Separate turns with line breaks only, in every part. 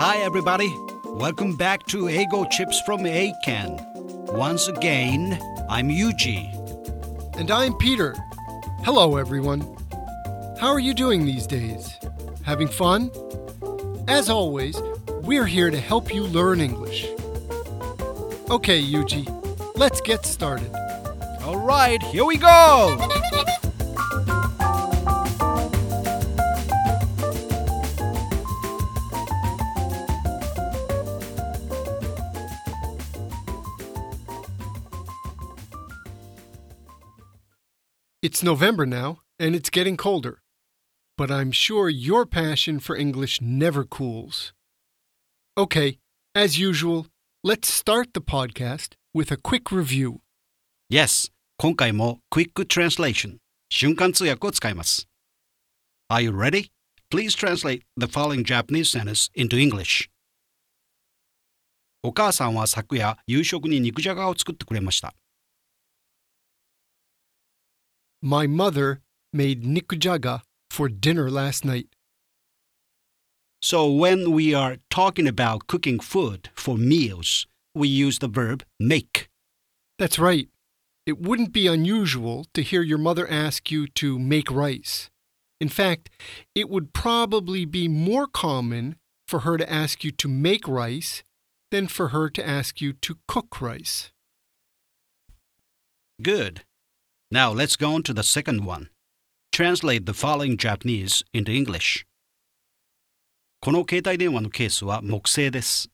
Hi, everybody. Welcome back to Eigo Chips from Eiken. Once again, I'm Yuji.
And I'm Peter. Hello, everyone. How are you doing these days? Having fun? As always, we're here to help you learn English. Okay, Yuji, let's get started.
All right, here we go.
It's November now, and it's getting colder. But I'm sure your passion for English never cools. Okay, as usual, let's start the podcast with a quick review.
Yes, 今回も Quick Translation 瞬間通訳を使います。Are you ready? Please translate the following Japanese sentence into English. お母さんは昨夜夕食に肉じゃがを作ってくれました。
My mother made nikujaga for dinner last night.
So when we are talking about cooking food for meals, we use the verb make.
That's right. It wouldn't be unusual to hear your mother ask you to make rice. In fact, it would probably be more common for her to ask you to make rice than for her to ask you to cook rice.
Good. Now let's go on to the second one. Translate the following Japanese into English. この携帯電話のケースは木製です。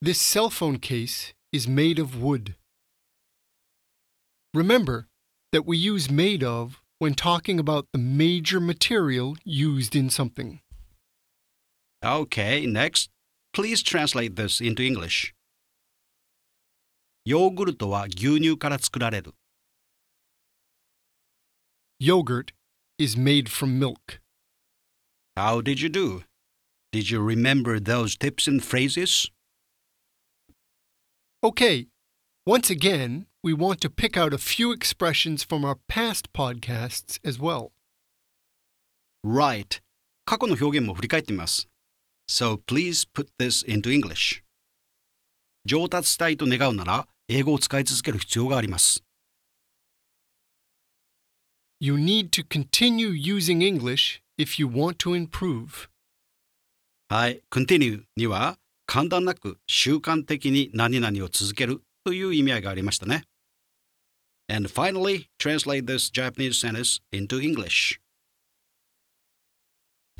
This cell phone case is made of wood. Remember that we use made of when talking about the major material used in something.
Okay, next. Please translate this into English. ヨーグルトは牛乳から作られる。
Yogurt is made from milk.
How did you do? Did you remember those tips and phrases?
Okay, once again, we want to pick out a few expressions from our past podcasts as well.
Right. 過去の表現も振り返ってみます。So please put this into English. 上達したいと願うなら、 英語を使い続ける必要があります。
You need to continue using English if you want to improve.
はい。continue には、簡単なく習慣的に何々を続けるという意味合いがありましたね。And finally, translate this Japanese sentence into English.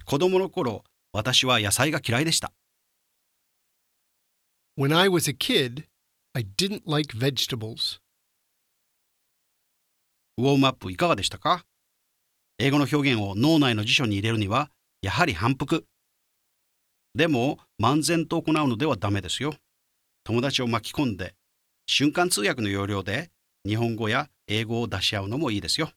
子供の頃、私は野菜が嫌いでした。
When I was a kid, I didn't like vegetables.
ウォームアップいかがでしたか？英語の表現を脳内の辞書に入れるには、やはり反復。でも、漫然と行うのではダメですよ。友達を巻き込んで、瞬間通訳の要領で、日本語や英語を出し合うのもいいですよ。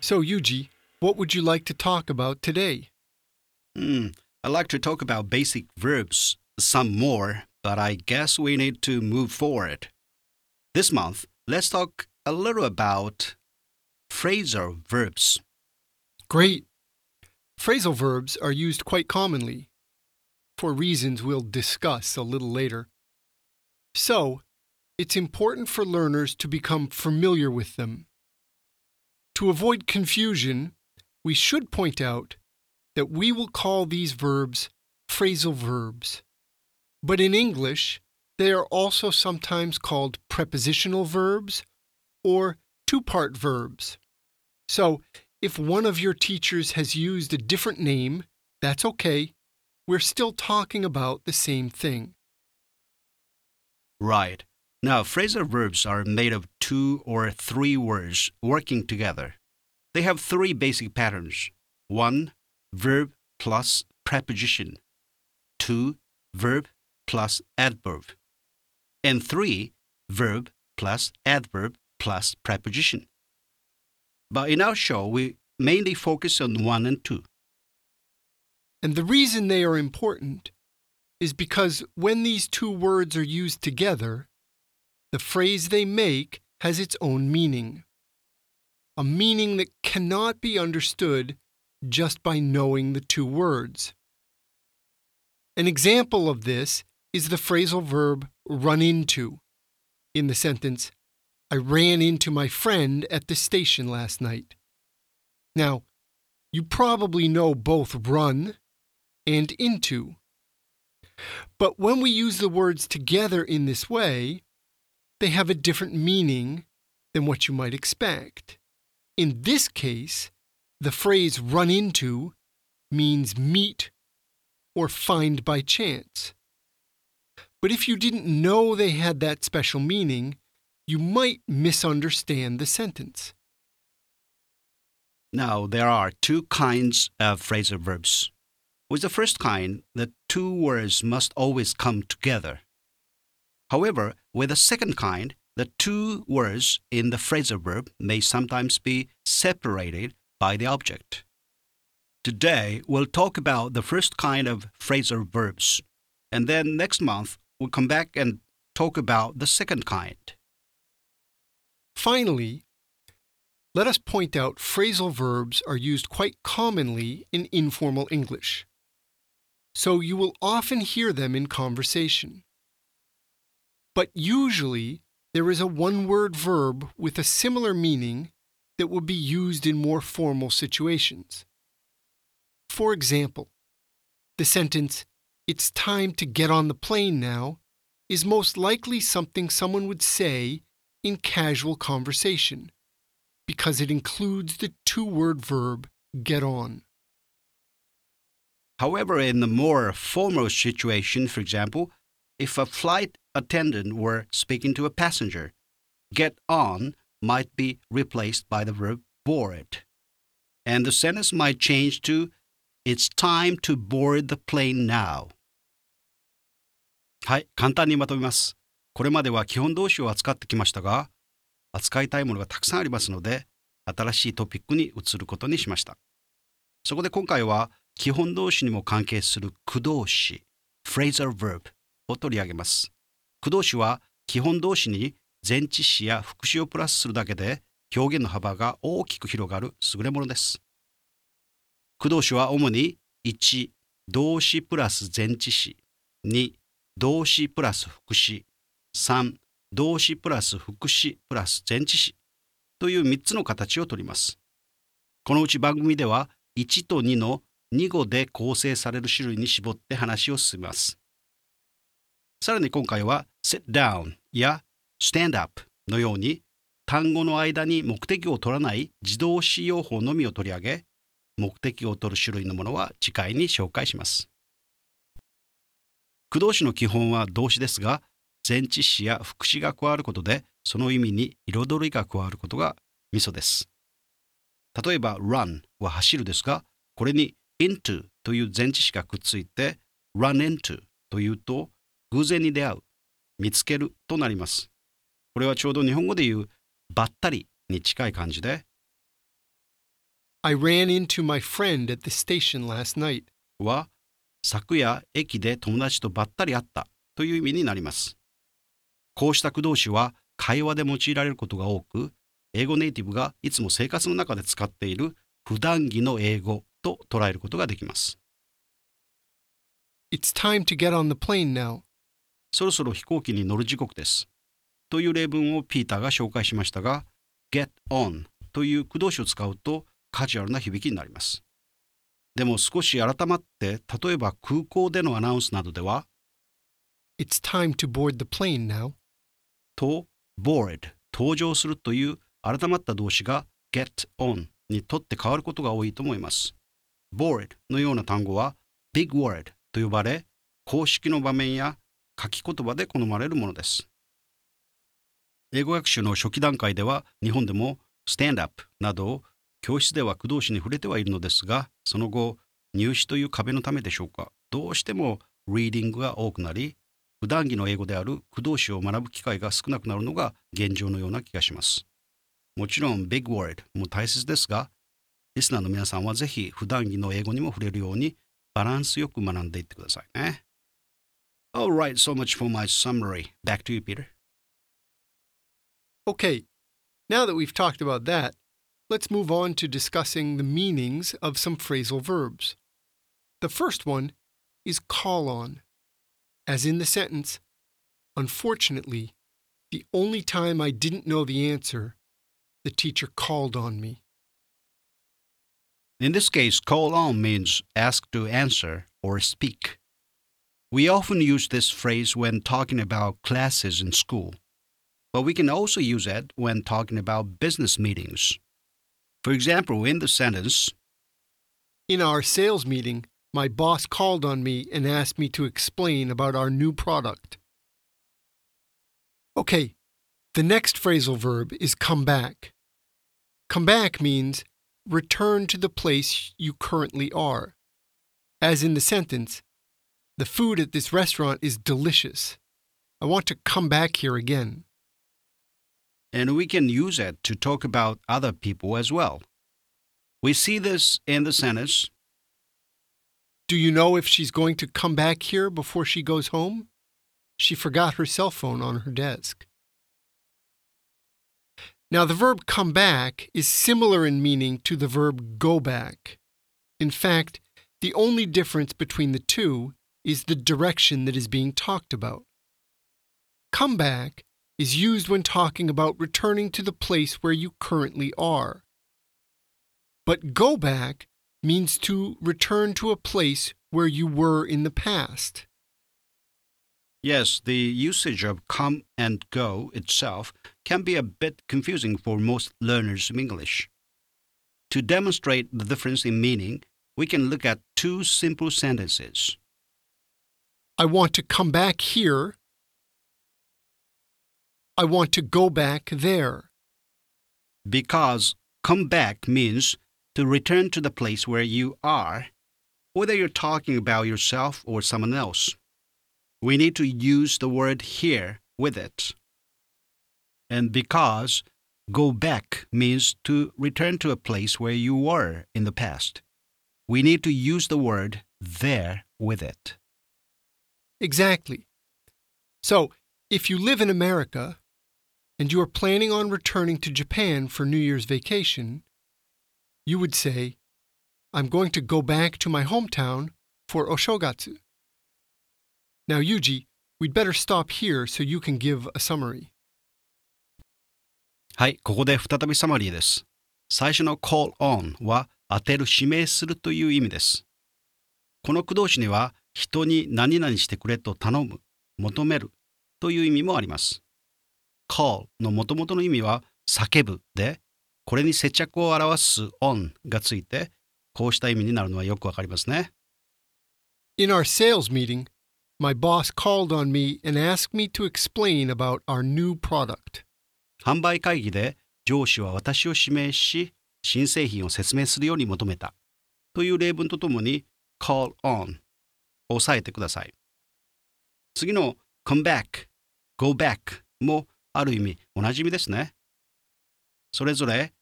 So, Yuji, what would you like to talk about today?
Hmm, I'd like to talk about basic verbs some more, but I guess we need to move forward. This month, let's talk a little about phrasal verbs.
Great. Phrasal verbs are used quite commonly, for reasons we'll discuss a little later. So, it's important for learners to become familiar with them. To avoid confusion, we should point out that we will call these verbs phrasal verbs. But in English, they are also sometimes called prepositional verbs or two part verbs. So, if one of your teachers has used a different name, that's okay. We're still talking about the same thing.
Right. Now, phrasal verbs are made of two or three words working together. They have three basic patterns. One, verb plus preposition. Two, verb plus adverb. And three, verb plus adverb plus preposition. But in our show, we mainly focus on one and two.
And the reason they are important is because when these two words are used together, the phrase they make has its own meaning. A meaning that cannot be understood just by knowing the two words. An example of this is the phrasal verb run into in the sentence, I ran into my friend at the station last night. Now, you probably know both run and into. But when we use the words together in this way, they have a different meaning than what you might expect. In this case, the phrase run into means meet or find by chance. But if you didn't know they had that special meaning, you might misunderstand the sentence.
Now, there are two kinds of phrasal verbs. With the first kind, the two words must always come together. However, with the second kind, the two words in the phrasal verb may sometimes be separated by the object. Today, we'll talk about the first kind of phrasal verbs, and then next month, we'll come back and talk about the second kind.
Finally, let us point out phrasal verbs are used quite commonly in informal English, so you will often hear them in conversation. But usually, there is a one word verb with a similar meaning that would be used in more formal situations. For example, the sentence, It's time to get on the plane now, is most likely something someone would say in casual conversation because it includes the two word verb get on.
However, in the more formal situation, for example, if a flight attendant were speaking to a passenger, get on might be replaced by the verb board. And the sentence might change to It's time to board the plane now. はい、簡単にまとめます。これまでは基本動詞を扱ってきましたが、扱いたいものがたくさんありますので、新しいトピックに移ることにしました。そこで今回は基本動詞にも関係する駆動詞、phrasal verb を取り上げます。駆動詞は基本動詞に前置詞や副詞をプラスするだけで表現の幅が大きく広がる優れものです。駆動詞は主に1、動詞プラス前置詞、2、動詞プラス副詞、3、動詞プラス副詞プラス前置詞という3つの形をとります。このうち番組では1と2の2語で構成される種類に絞って話を進めます。さらに今回は sit down や stand up のように単語の間に目的を取らない自動詞用法のみを取り上げ目的を取る種類のものは次回に紹介します。駆動詞の基本は動詞ですが前置詞や副詞が加わることでその意味に彩りが加わることがミソです。例えば run は走るですがこれに into という前置詞がくっついて run into というと偶然に出会う見つけるとなります。これはちょうど日本語で言うばったりに近い感じで
I ran into my friend at the station last night.
は昨夜駅で友達とばったり会ったという意味になります。こうした駆動詞は会話で用いられることが多く、英語ネイティブがいつも生活の中で使っている普段着の英語と捉えることができます。
It's time to get on the plane now.
そろそろ飛行機に乗る時刻です。という例文をピーターが紹介しましたが、get on という駆動詞を使うとカジュアルな響きになります。でも少し改まって、例えば空港でのアナウンスなどでは、
It's time to board the plane now.
と board 登場するという改まった動詞が get on にとって変わることが多いと思います。board のような単語は big word と呼ばれ公式の場面や書き言葉で好まれるものです。英語学習の初期段階では日本でも stand up など教室では駆動詞に触れてはいるのですがその後入試という壁のためでしょうかどうしても reading が多くなり普段着の英語である駆動詞を学ぶ機会が少なくなるのが現状のような気がします。もちろん big word も大切ですが、リスナーの皆さんはぜひ普段着の英語にも触れるようにバランスよく学んでいってくださいね。Alright, so much for my summary. Back to you, Peter.
Okay, now that we've talked about that, let's move on to discussing the meanings of some phrasal verbs. The first one is call on, as in the sentence, Unfortunately, the only time I didn't know the answer, the teacher called on me.
In this case, call on means ask to answer or speak. We often use this phrase when talking about classes in school, but we can also use it when talking about business meetings. For example, in the sentence,
In our sales meeting, my boss called on me and asked me to explain about our new product. Okay, the next phrasal verb is come back. Come back means return to the place you currently are. As in the sentence, the food at this restaurant is delicious. I want to come back here again.
and we can use it to talk about other people as well. We see this in the sentence,
Do you know if she's going to come back here before she goes home? She forgot her cell phone on her desk. Now, the verb come back is similar in meaning to the verb go back. In fact, the only difference between the two is the direction that is being talked about. Come back is used when talking about returning to the place where you currently are. But go back means to return to a place where you were in the past.
yes, the usage of come and go itself can be a bit confusing for most learners of English. To demonstrate the difference in meaning, we can look at two simple sentences.
I want to come back here. I want to go back there.
Because come back means to return to the place where you are, whether you're talking about yourself or someone else. We need to use the word here with it. And because go back means to return to a place where you were in the past, we need to use the word there with it.
Exactly. So, if you live in America and you are planning on returning to Japan for New Year's vacation, you would say, I'm going to go back to my hometown for Oshogatsu. Now, Yuji, we'd better stop here so you can give a summary.
はい、ここで再びサマリーです。最初の call on は当てる、指名するという意味です。この句動詞には人に何々してくれと頼む、求めるという意味もあります。call の元々の意味は叫ぶで、これに接着を表す on がついて、こうした意味になるのはよくわかりますね。
In our sales meeting, my boss called on me and asked me to explain about our new product.
販売会議で上司は私を指名し新製品を説明するように求めたという例文とともに call on を押さえてください次の come back go back もある意味同じ意味ですねそれぞれ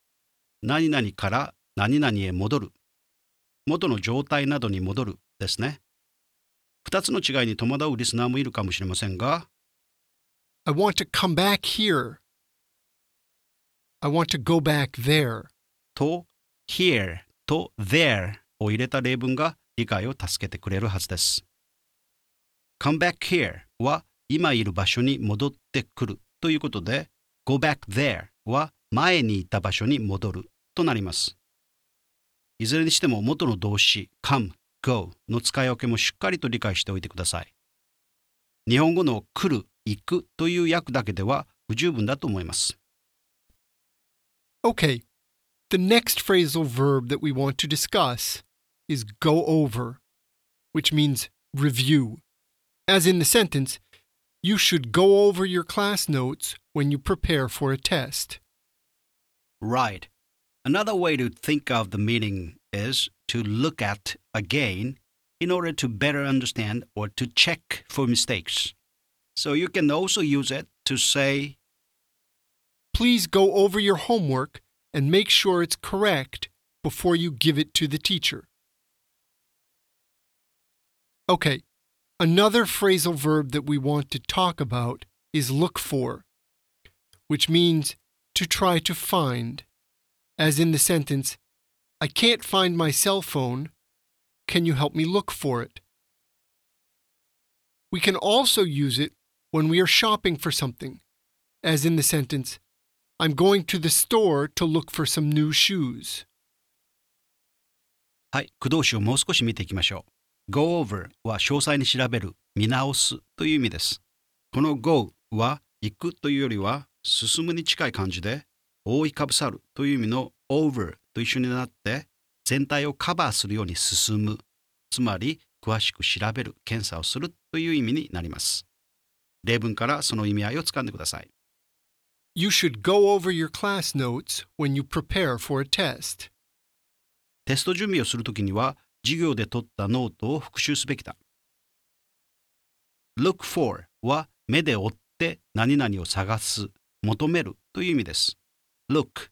何々から何々へ戻る元の状態などに戻るですね二つの違いに戸惑うリスナーもいるかもしれませんが
I want to come back here. I want to go back there.
と here と there を入れた例文が理解を助けてくれるはずです。come back here は今いる場所に戻ってくるということで go back there は前にいた場所に戻るとなります。いずれにしても元の動詞 come, go の使い分けもしっかりと理解しておいてください。日本語の来る、行くという訳だけでは不十分だと思います。
Okay, the next phrasal verb that we want to discuss is go over, which means review. As in the sentence, you should go over your class notes when you prepare for a test.
Right. Another way to think of the meaning is to look at again in order to better understand or to check for mistakes. So you can also use it to say,
Please go over your homework and make sure it's correct before you give it to the teacher. Okay, another phrasal verb that we want to talk about is look for, which means to try to find, as in the sentence, I can't find my cell phone. Can you help me look for it? We can also use it when we are shopping for something, as in the sentence, I'm going to the store to look for some new shoes.
はい、句動詞をもう少し見ていきましょう。Go over は詳細に調べる、見直すという意味です。この go は行くというよりは進むに近い感じで覆いかぶさるという意味の over と一緒になって全体をカバーするように進むつまり詳しく調べる検査をするという意味になります例文からその意味合いをつかんでください
You should go over your class notes when you prepare for a test.
テスト準備をするときには授業で取ったノートを復習すべきだ Look for は目で追って何々を探す求めるという意味です Look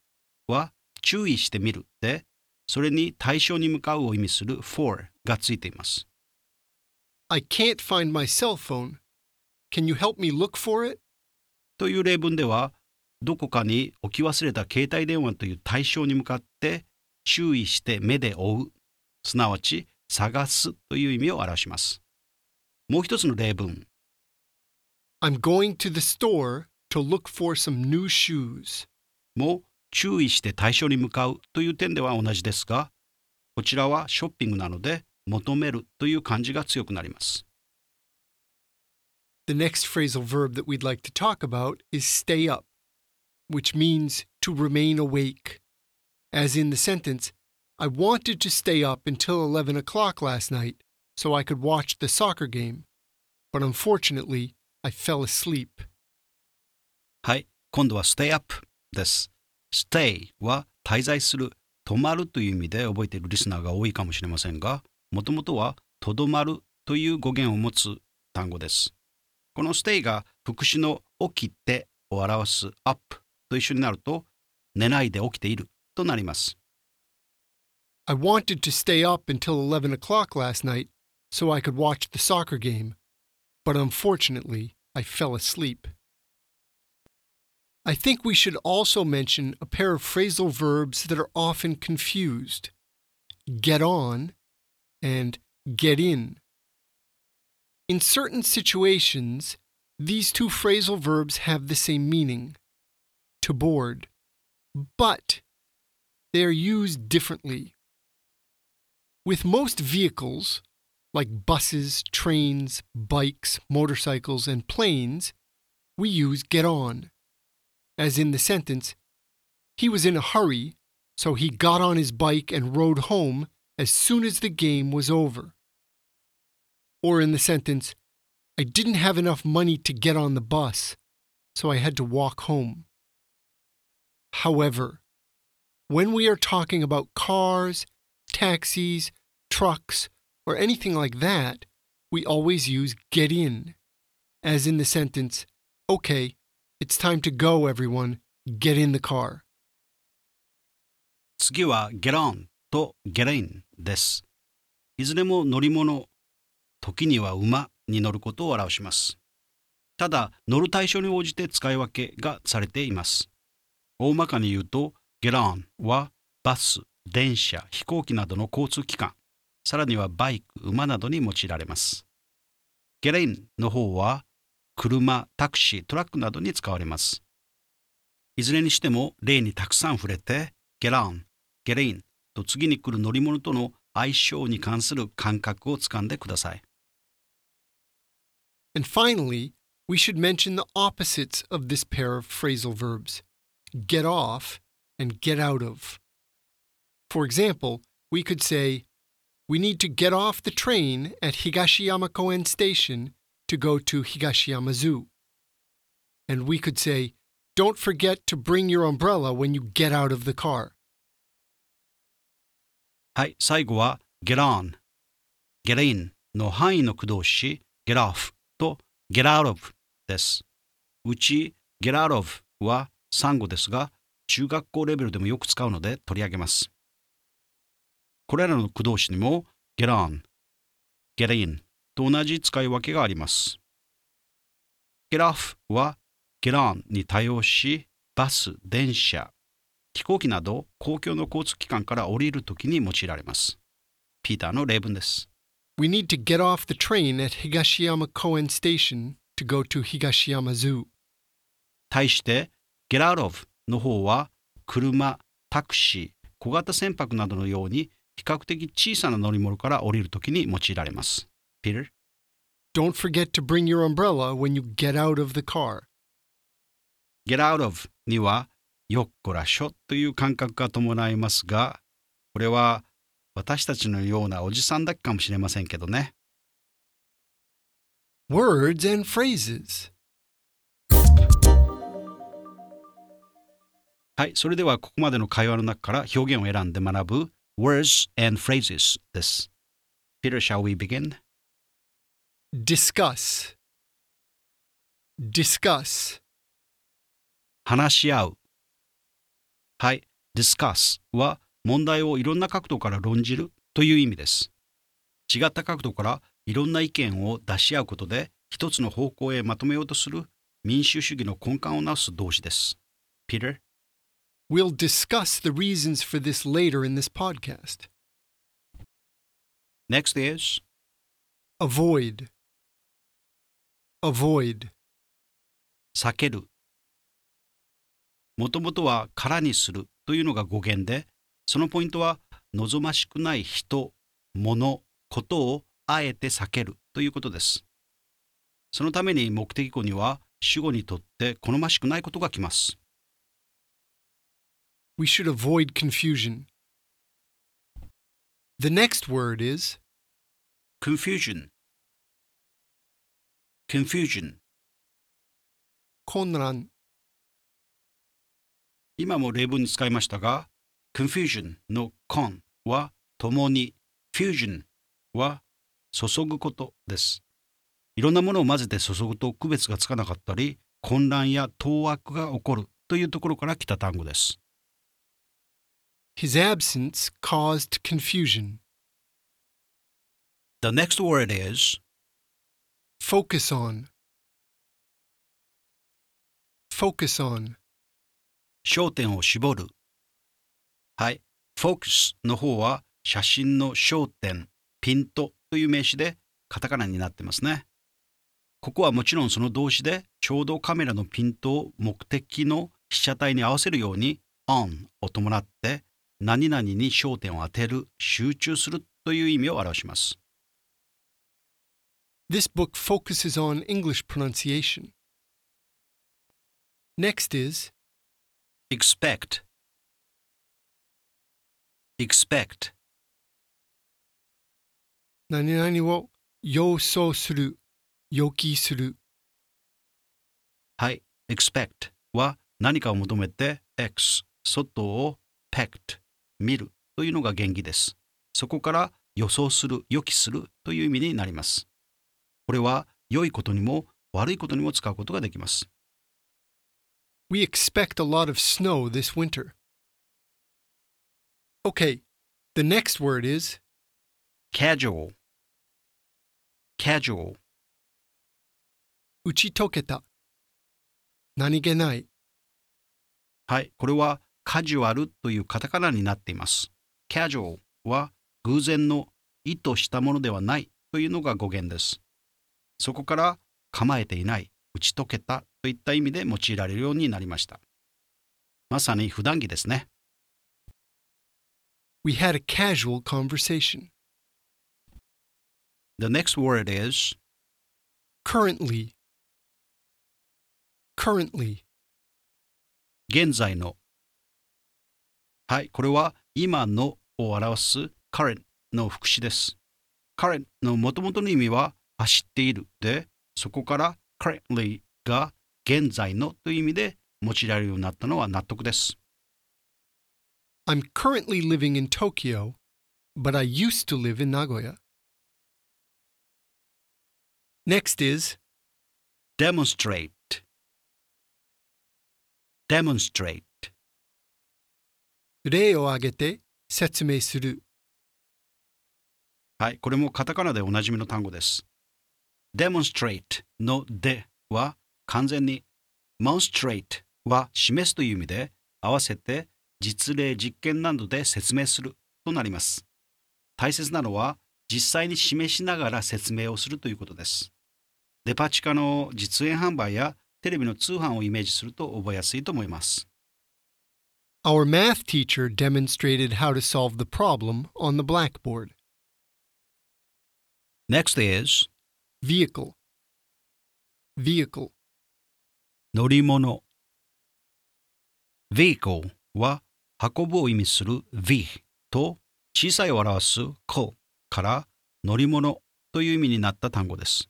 は注意してみるでそれに対象に向かうを意味する for がついています
I can't find my cell phone. Can you help me look for it?
という例文ではどこかに置き忘れた携帯電話という対象に向かって注意して目で追うすなわち探すという意味を表しますもう一つの例文
I'm going to the store to look for some new shoes.
も注意して対象に向かうという点では同じですがこちらはショッピングなので求めるという感じが強くなります
The next phrasal verb that we'd like to talk about is stay up, which means to remain awake. As in the sentence, I wanted to stay up until 11 o'clock last night so I could watch the soccer game, but unfortunately, I fell asleep.
はい今度は stay up です stay は滞在する止まるという意味で覚えているリスナーが多いかもしれませんがもともとはとどまるという語源を持つ単語ですこの stay が副詞の起きてを表す up と一緒になると寝ないで起きているとなります
I wanted to stay up until 11 o'clock last night so I could watch the soccer game, but unfortunately, I fell asleep. I think we should also mention a pair of phrasal verbs that are often confused get on and get in. In certain situations, these two phrasal verbs have the same meaning to board, but they are used differently. With most vehicles, like buses, trains, bikes, motorcycles, and planes, we use get on. As in the sentence, he was in a hurry, so he got on his bike and rode home as soon as the game was over. Or in the sentence, I didn't have enough money to get on the bus, so I had to walk home. However, when we are talking about cars, taxis, trucks, or anything like that, we always use get in, as in the sentence, Okay, it's time to go, everyone. Get in the car.
次は get on と get in ですいずれも乗り物時には馬に乗ることを表しますただ乗る対象に応じて使い分けがされています大まかに言うと get on はバス電車飛行機などの交通機関さらにはバイク馬などに用いられます。ゲレインの方は車タクシートラックなどに使われます。いずれにしても例にたくさん触れてゲランゲレインと次に来る乗り物との相性に関する感覚をつかんでください。
And finally, we should mention the opposites of this pair of phrasal verbs. Get off and get out of. For example, we could say, We need to get off the train at Higashiyama Koen Station to go to Higashiyama Zoo. And we could say, Don't forget to bring your umbrella when you get out of the car.
はい、最後は get on、get in の範囲の句動詞 get off と get out of です。うち get out of は3語ですが、中学校レベルでもよく使うので取り上げます。これらの駆動詞にも get on、get in と同じ使い分けがあります。get off は get on に対応し、バス、電車、飛行機など公共の交通機関から降りるときに用いられます。ピーターの例文です。
We need to get off the train at Higashiyama Koen Station to go to Higashiyama Zoo.
対して、get out of の方は車、タクシー、小型船舶などのように比較的小さな乗り物から降りるときに用いられます。Peter?
Don't forget to bring your umbrella when you get out of the car.
get out of にはよっこらしょという感覚が伴いますが、これは私たちのようなおじさんだけかもしれませんけどね。
Words and phrases.
はい、それではここまでの会話の中から表現を選んで学ぶ words and phrases です。Peter, shall we begin?
Discuss. Discuss.
話し合う。はい、discuss は問題をいろんな角度から論じるという意味です。違った角度からいろんな意見を出し合うことで一つの方向へまとめようとする民主主義の根幹を直す動詞です。Peter?
We'll discuss the reasons for this later in this podcast.
Next is?
Avoid. Avoid.
避ける。もともとは空にするというのが語源で、そのポイントは望ましくない人、物、ことをあえて避けるということです。そのために目的語には主語にとって好ましくないことがきます。
We should avoid confusion. The next word is
confusion confusion
混乱。
今も例文に使いましたが confusion の con は共に fusion は注ぐことです。いろんなものを混ぜて注ぐと区別がつかなかったり混乱や当惑が起こるというところから来た単語です。
His absence caused confusion.
The next word is
Focus on. Focus on.
焦点を絞る。はい。focus の方は写真の焦点、ピントという名詞でカタカナになってますね。ここはもちろんその動詞でちょうどカメラのピントを目的の被写体に合わせるように on を伴って何々に焦点を当てる、集中するという意味を表します。
This book focuses on English pronunciation. Next is
expect expect
何々を予想する、予期する。
はい。expect は何かを求めて x 外を pect 見るというのが原義です。そこから予想する、予期するという意味になります。これは良いことにも悪いことにも使うことができます。
We expect a lot of snow this winter. Okay, the next word is
casual casual
打ち解けた。何気ない。
はい。これはカジュアルというカタカナになっています。casual は偶然の意図したものではないというのが語源です。そこから構えていない、打ち解けたといった意味で用いられるようになりました。まさに普段着ですね。
We had a casual conversation.
The next word is
Currently. Currently.
現在の。はい。これは今のを表す current の副詞です。current の元々の意味は走っているで、そこから currently が現在のという意味で用いられるようになったのは納得です。
I'm currently living in Tokyo, but I used to live in Nagoya. Next is
demonstrate demonstrate
例を挙げて説明する。
はい、これもカタカナでおなじみの単語です。demonstrate のでは完全に monstrate は示すという意味で、合わせて実例実験などで説明するとなります。大切なのは実際に示しながら説明をするということです。デパ地下の実演販売やテレビの通販をイメージすると覚えやすいと思います。
Our math teacher demonstrated how to solve the problem on the blackboard.
Next is
Vehicle. Vehicle.
乗り物 vehicle は運ぶを意味する v と小さいを表す co から乗り物という意味になった単語です。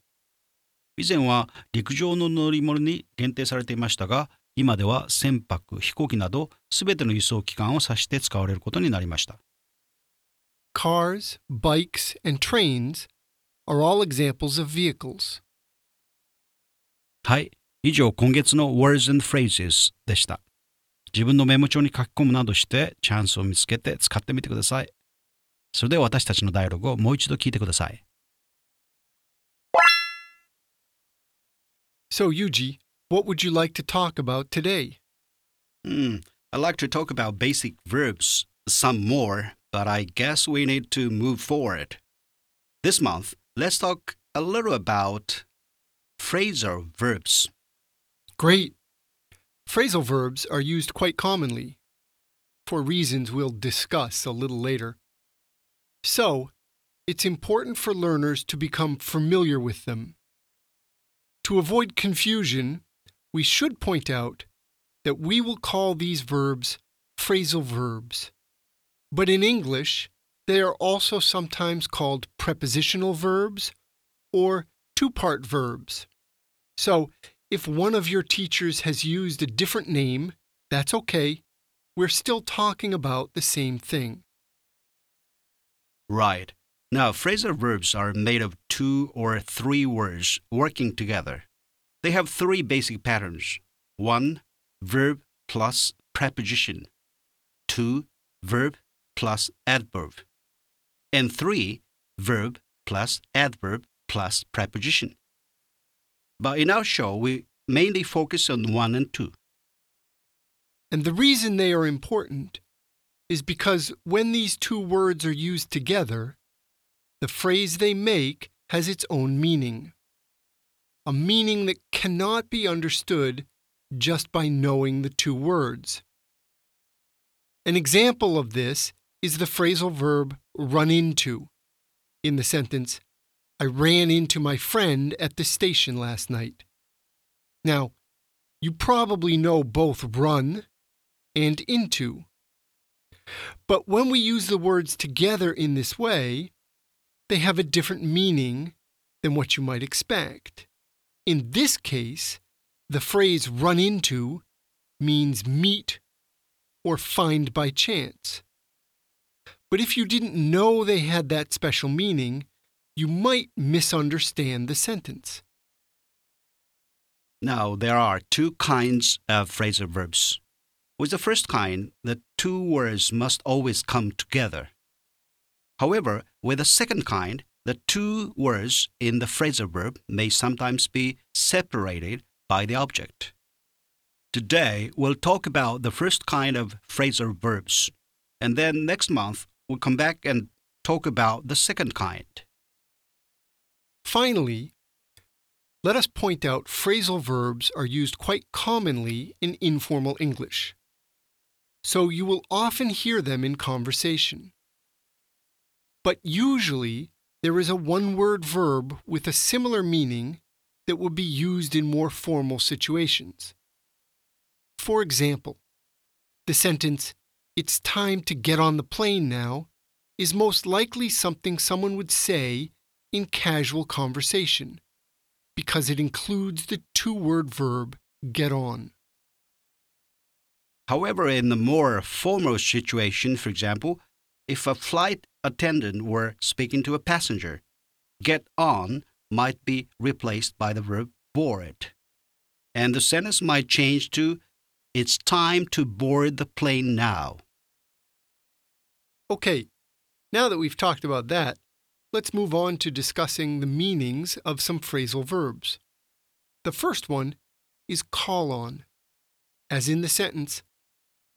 以前は陸上の乗り物に限定されていましたが、今では船舶、飛行機などすべての輸送機関を指して使われることになりました。
Cars, bikes, and trains are all examples of vehicles.
はい、以上今月の Words and Phrases でした。自分のメモ帳に書き込むなどしてチャンスを見つけて使ってみてください。それでは私たちのダイアログをもう一度聞いてください。
So, Yuji, what would you like to talk about today?
Hmm, I'd like to talk about basic verbs some more, but I guess we need to move forward. This month, let's talk a little about phrasal verbs.
Great. Phrasal verbs are used quite commonly, for reasons we'll discuss a little later. So, it's important for learners to become familiar with them. To avoid confusion, we should point out that we will call these verbs phrasal verbs. But in English, they are also sometimes called prepositional verbs or two part verbs. So, if one of your teachers has used a different name, that's okay. We're still talking about the same thing.
Right. Now, phrasal verbs are made of two or three words working together. They have three basic patterns. One, verb plus preposition. Two, verb plus adverb. And three, verb plus adverb plus preposition. But in our show, we mainly focus on one and two.
And the reason they are important is because when these two words are used together, the phrase they make has its own meaning. A meaning that cannot be understood just by knowing the two words. An example of this is the phrasal verb run into in the sentence, I ran into my friend at the station last night. Now, you probably know both run and into. But when we use the words together in this way, they have a different meaning than what you might expect. In this case, the phrase run into means meet or find by chance. But if you didn't know they had that special meaning, you might misunderstand the sentence.
Now, there are two kinds of phrasal verbs. With the first kind, the two words must always come together. However, with the second kind, the two words in the phrasal verb may sometimes be separated by the object. Today, we'll talk about the first kind of phrasal verbs, and then next month, we'll come back and talk about the second kind.
Finally, let us point out phrasal verbs are used quite commonly in informal English. So you will often hear them in conversation. But usually, there is a one word verb with a similar meaning that will be used in more formal situations. For example, the sentence, It's time to get on the plane now, is most likely something someone would say in casual conversation because it includes the two word verb get on.
However, in a more formal situation, for example, if a flight attendant were speaking to a passenger, get on might be replaced by the verb board. And the sentence might change to It's time to board the plane now.
Okay, now that we've talked about that, let's move on to discussing the meanings of some phrasal verbs. The first one is call on. as in the sentence,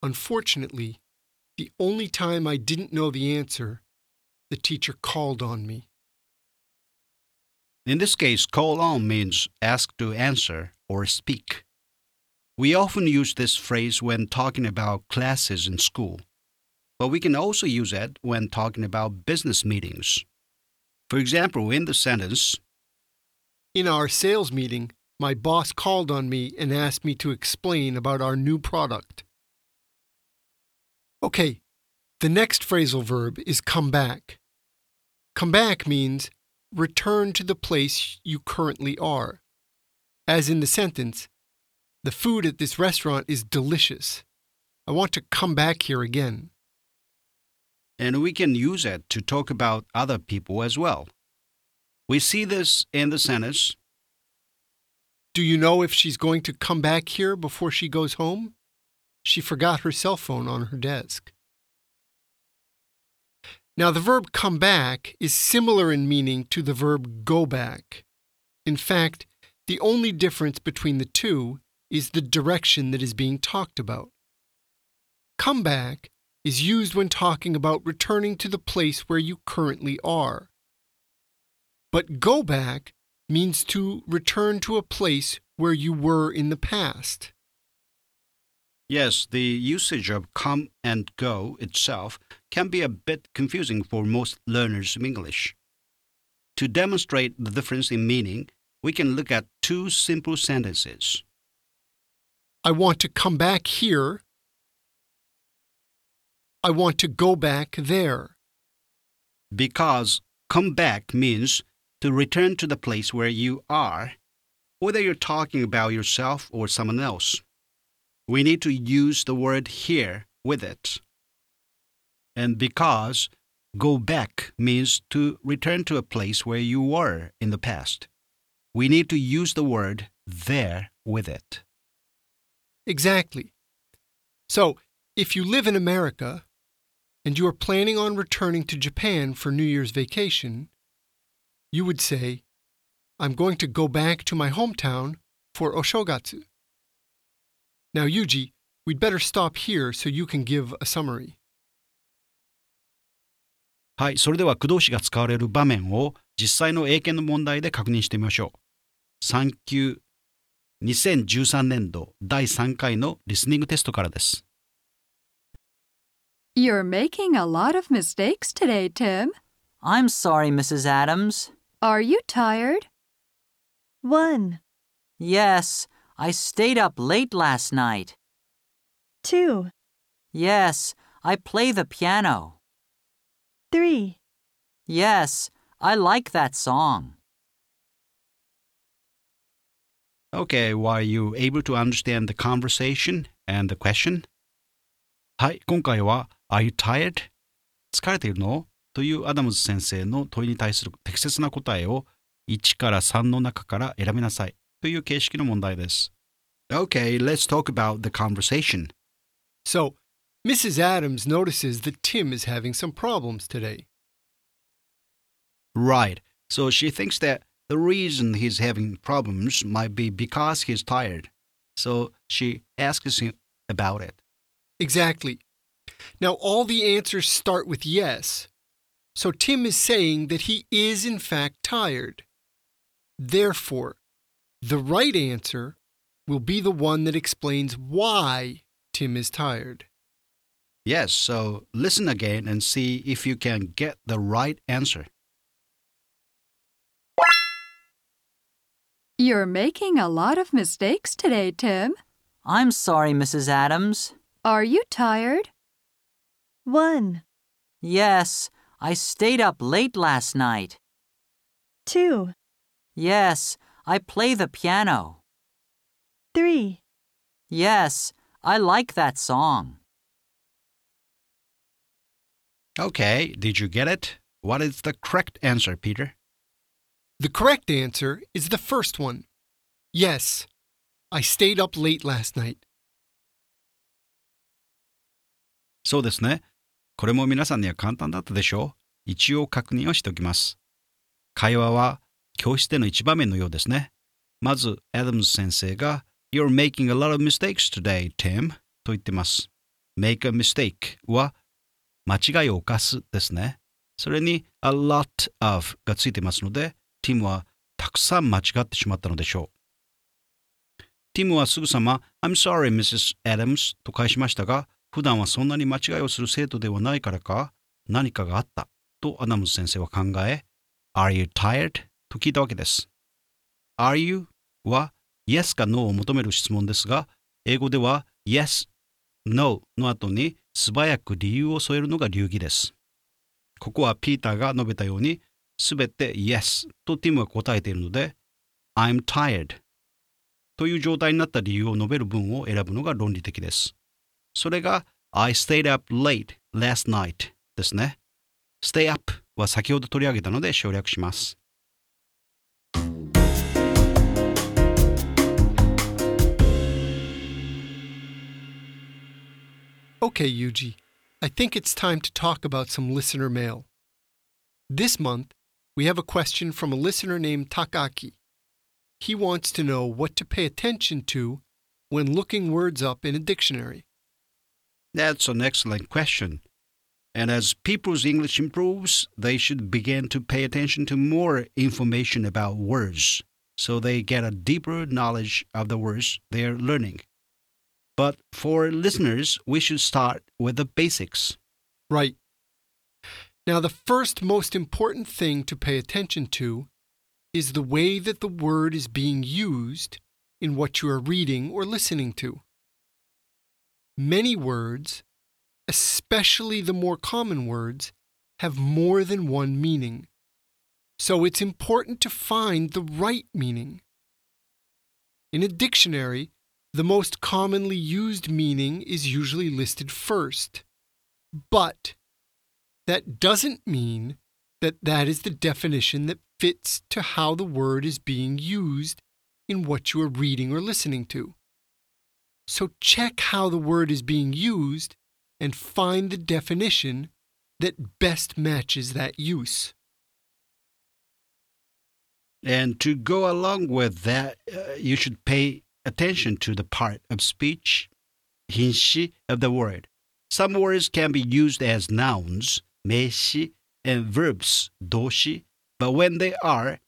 Unfortunately, the only time I didn't know the answer, the teacher called on me.
In this case, call on means ask to answer or speak. We often use this phrase when talking about classes in school, but we can also use it when talking about business meetings. For example, in the sentence,
In our sales meeting, my boss called on me and asked me to explain about our new product. Okay, the next phrasal verb is come back. Come back means return to the place you currently are. As in the sentence, the food at this restaurant is delicious. I want to come back here again.
and we can use it to talk about other people as well. We see this in the sentence,
Do you know if she's going to come back here before she goes home? She forgot her cell phone on her desk. Now, the verb come back is similar in meaning to the verb go back. In fact, the only difference between the two is the direction that is being talked about. Come back is used when talking about returning to the place where you currently are. But go back means to return to a place where you were in the past.
Yes, the usage of come and go itself can be a bit confusing for most learners of English. To demonstrate the difference in meaning, we can look at two simple sentences.
I want to come back here. I want to go back there.
Because come back means to return to the place where you are, whether you're talking about yourself or someone else. We need to use the word here with it. And because go back means to return to a place where you were in the past, we need to use the word there with it.
Exactly. So, if you live in America and you are planning on returning to Japan for New Year's vacation, you would say, I'm going to go back to my hometown for Oshogatsu. Now, Yuji, we'd better stop here so you can give a summary.
はい、それでは駆動詞が使われる場面を実際の英検の問題で確認してみましょう。3級2013年度第3回のリスニングテストからです。
You're making a lot of mistakes today, Tim.
I'm sorry, Mrs. Adams.
Are you tired?
1,
Yes, I stayed up late last night.
2,
Yes, I play the piano.
3,
Yes, I like that song.
Okay, were you able to understand the conversation and the question? はい、今回は Are you tired? 疲れているのというアダムズ先生の問いに対する適切な答えを1から3の中から選びなさいと いう形式の問題です。Okay, let's talk about the conversation.
So, Mrs. Adams notices that Tim is having some problems today.
Right. So she thinks that the reason he's having problems might be because he's tired. So she asks him about it.
Exactly. Now, all the answers start with yes. So Tim is saying that he is, in fact, tired. Therefore, the right answer will be the one that explains why Tim is tired.
Yes, so listen again and see if you can get the right answer.
You're making a lot of mistakes today, Tim.
I'm sorry, Mrs. Adams.
Are you tired?
1,
Yes, I stayed up late last night.
2,
Yes, I play the piano.
3,
Yes, I like that song.
Okay, did you get it? What is the correct answer, Peter?
The correct answer is the first one. Yes, I stayed up late last night.
そうですね。これも皆さんには簡単だったでしょう。一応確認をしておきます。会話は 教室での一場面のようですね。まず、アダムズ先生が You're making a lot of mistakes today, Tim. と言ってます。make a mistake は間違いを犯すですね。それに a lot of がついてますので、ティムはたくさん間違ってしまったのでしょう。ティムはすぐさま I'm sorry, Mrs. Adams と返しましたが、普段はそんなに間違いをする生徒ではないからか、何かがあったとアダムス先生は考え、Are you tired? と聞いたわけです。Are you? は Yes か No を求める質問ですが、英語では Yes, No の後に素早く理由を添えるのが流儀です。ここはピーターが述べたように、すべて Yes とティムが答えているので、I'm tired という状態になった理由を述べる文を選ぶのが論理的です。それが I stayed up late last night ですね。stay up は先ほど取り上げたので省略します。
Okay, Yuji, I think it's time to talk about some listener mail. This month, we have a question from a listener named Takaki. He wants to know what to pay attention to when looking words up in a dictionary.
That's an excellent question. And as people's English improves, they should begin to pay attention to more information about words so they get a deeper knowledge of the words they're learning. But for listeners, we should start with the basics.
Right. Now, the first most important thing to pay attention to is the way that the word is being used in what you are reading or listening to. Many words, especially the more common words, have more than one meaning. So it's important to find the right meaning. In a dictionary, the most commonly used meaning is usually listed first. But that doesn't mean that that is the definition that fits to how the word is being used in what you are reading or listening to. So check how the word is being used and find the definition that best matches that use.
And to go along with that, uh, you should pay attention to the part of speech, hinshi of the word. Some words can be used as nouns, meishi, and verbs, doshi, but when they are,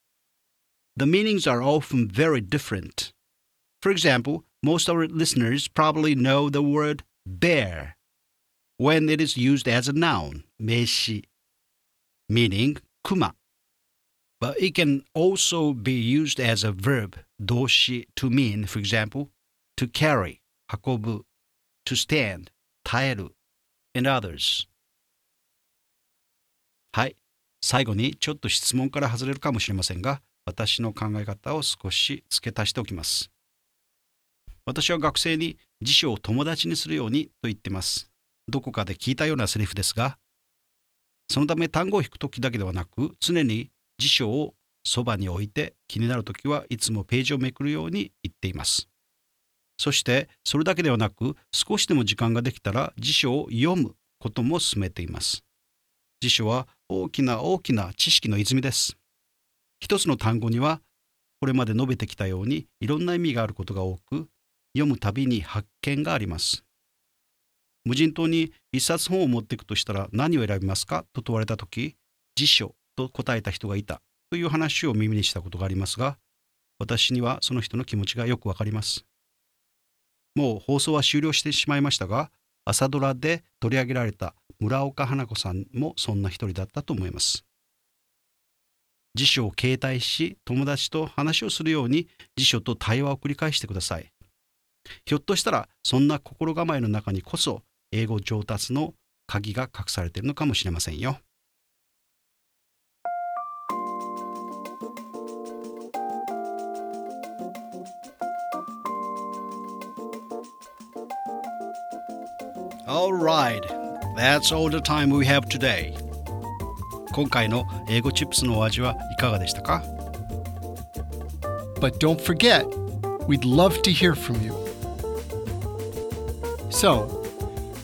the meanings are often very different. For example, most of our listeners probably know the word bear when it is used as a noun, meishi, meaning kuma. But it can also be used as a verb, doshi, to mean, for example, to carry, hakobu, to stand, taeru, and others. はい。最後にちょっと質問から外れるかもしれませんが、私の考え方を少し付け足しておきます。私は学生に辞書を友達にするようにと言ってます。どこかで聞いたようなセリフですが、そのため単語を引くときだけではなく、常に辞書をそばに置いて気になるときはいつもページをめくるように言っています。そしてそれだけではなく少しでも時間ができたら辞書を読むことも進めています。辞書は大きな大きな知識の泉です。一つの単語にはこれまで述べてきたようにいろんな意味があることが多く読むたびに発見があります。無人島に一冊本を持っていくとしたら何を選びますか？と問われたとき辞書と答えた人がいたという話を耳にしたことがありますが私にはその人の気持ちがよくわかります。もう放送は終了してしまいましたが朝ドラで取り上げられた村岡花子さんもそんな一人だったと思います。辞書を携帯し友達と話をするように辞書と対話を繰り返してください。ひょっとしたらそんな心構えの中にこそ英語上達の鍵が隠されているのかもしれませんよ。All right. That's all the time we have today. 今回の英語チップスのお味はいかがでしたか
But don't forget, we'd love to hear from you. So,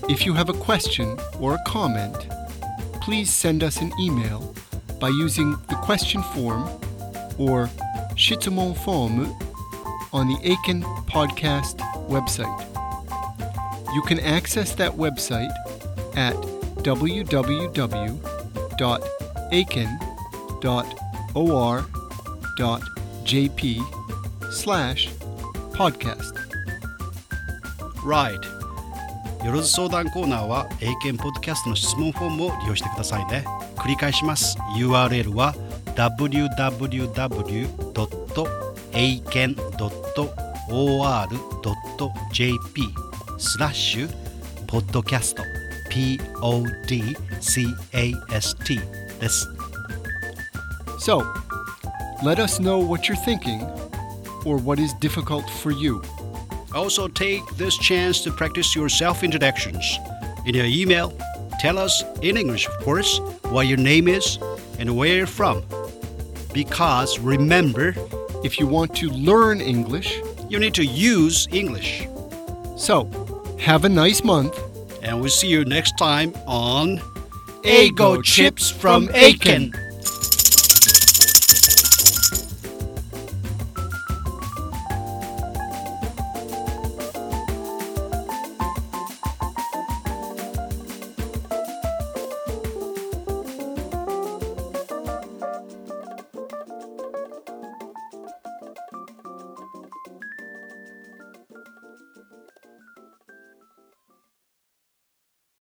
if you have a question or a comment, please send us an email by using the question form or Shitumon form on the Eiken Podcast website. You can access that website at www.aiken.or.jp slash podcast.
Right よろず相談コーナーは英検ポッドキャストの質問フォームを利用してくださいね繰り返します URL は www.aiken.or.jp スラッシュポッドキャスト podcast です
So, let us know what you're thinking or what is difficult for you.
Also, take this chance to practice your self introductions. In your email, tell us in English, of course, what your name is and where you're from. Because remember,
If you want to learn English,
you need to use English.
so have a nice month.
And we'll see you next time on
Eigo Chips from Eiken.